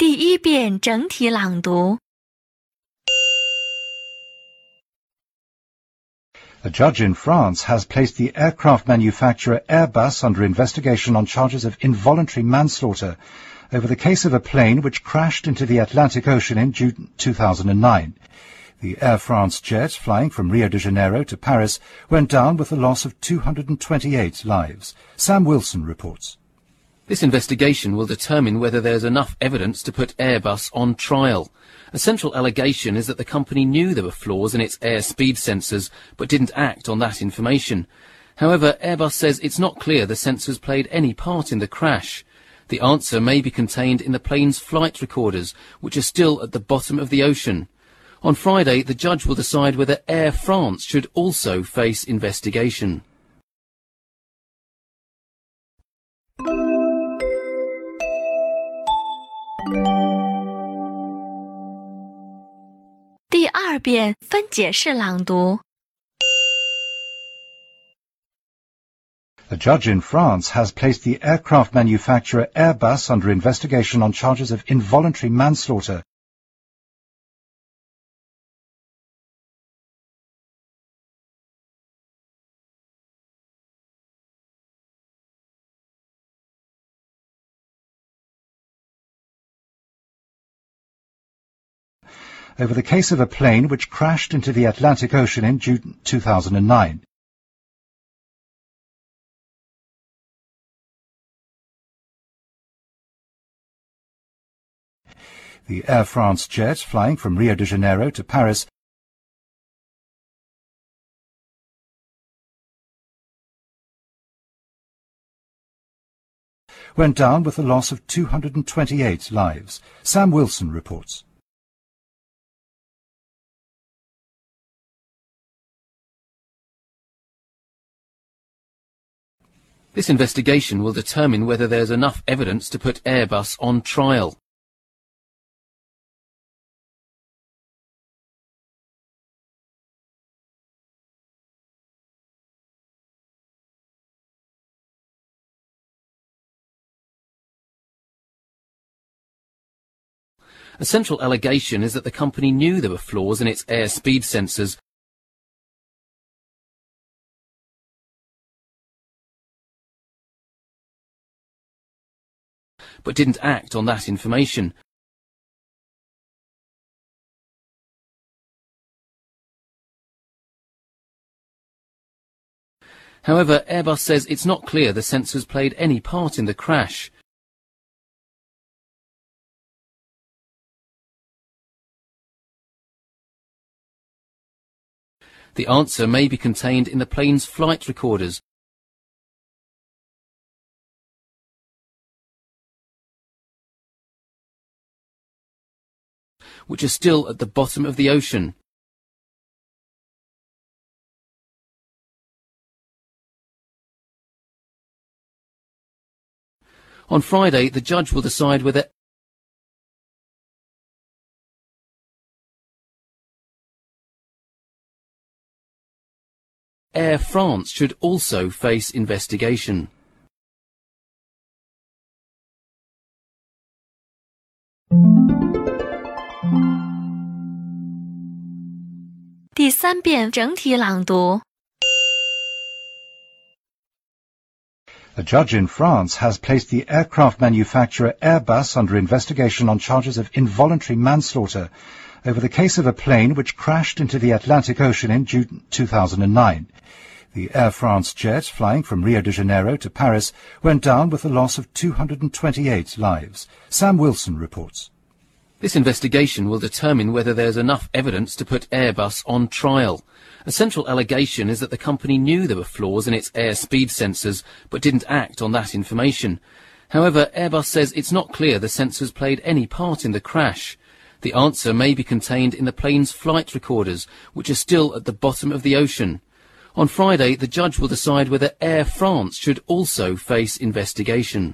第一遍整体朗读。 A judge in France has placed the aircraft manufacturer Airbus under investigation on charges of involuntary manslaughter over the case of a plane which crashed into the Atlantic Ocean in June 2009. The Air France jet flying from Rio de Janeiro to Paris went down with the loss of 228 lives. Sam Wilson reports. This investigation will determine whether there's enough evidence to put Airbus on trial. A central allegation is that the company knew there were flaws in its airspeed sensors but didn't act on that information. However, Airbus says it's not clear the sensors played any part in the crash. The answer may be contained in the plane's flight recorders, which are still at the bottom of the ocean. On Friday, the judge will decide whether Air France should also face investigation. 二遍分解式朗读。 A judge in France has placed the aircraft manufacturer Airbus under investigation on charges of involuntary manslaughter. over the case of a plane which crashed into the Atlantic Ocean in June 2009. The Air France jet flying from Rio de Janeiro to Paris went down with the loss of 228 lives. Sam Wilson reports. This investigation will determine whether there's enough evidence to put Airbus on trial. 'A central allegation is that the company knew there were flaws in its airspeed sensors but didn't act on that information. However, Airbus says it's not clear the sensors played any part in the crash. The answer may be contained in the plane's flight recorders, which are still at the bottom of the ocean. On Friday, the judge will decide whether Air France should also face investigation. 第三遍整体朗读。 A judge in France has placed the aircraft manufacturer Airbus under investigation on charges of involuntary manslaughter over the case of a plane which crashed into the Atlantic Ocean in June 2009. The Air France jet flying from Rio de Janeiro to Paris went down with the loss of 228 lives. Sam Wilson reports. This investigation will determine whether there's enough evidence to put Airbus on trial. A central allegation is that the company knew there were flaws in its airspeed sensors but didn't act on that information. However, Airbus says it's not clear the sensors played any part in the crash. The answer may be contained in the plane's flight recorders, which are still at the bottom of the ocean. On Friday, the judge will decide whether Air France should also face investigation.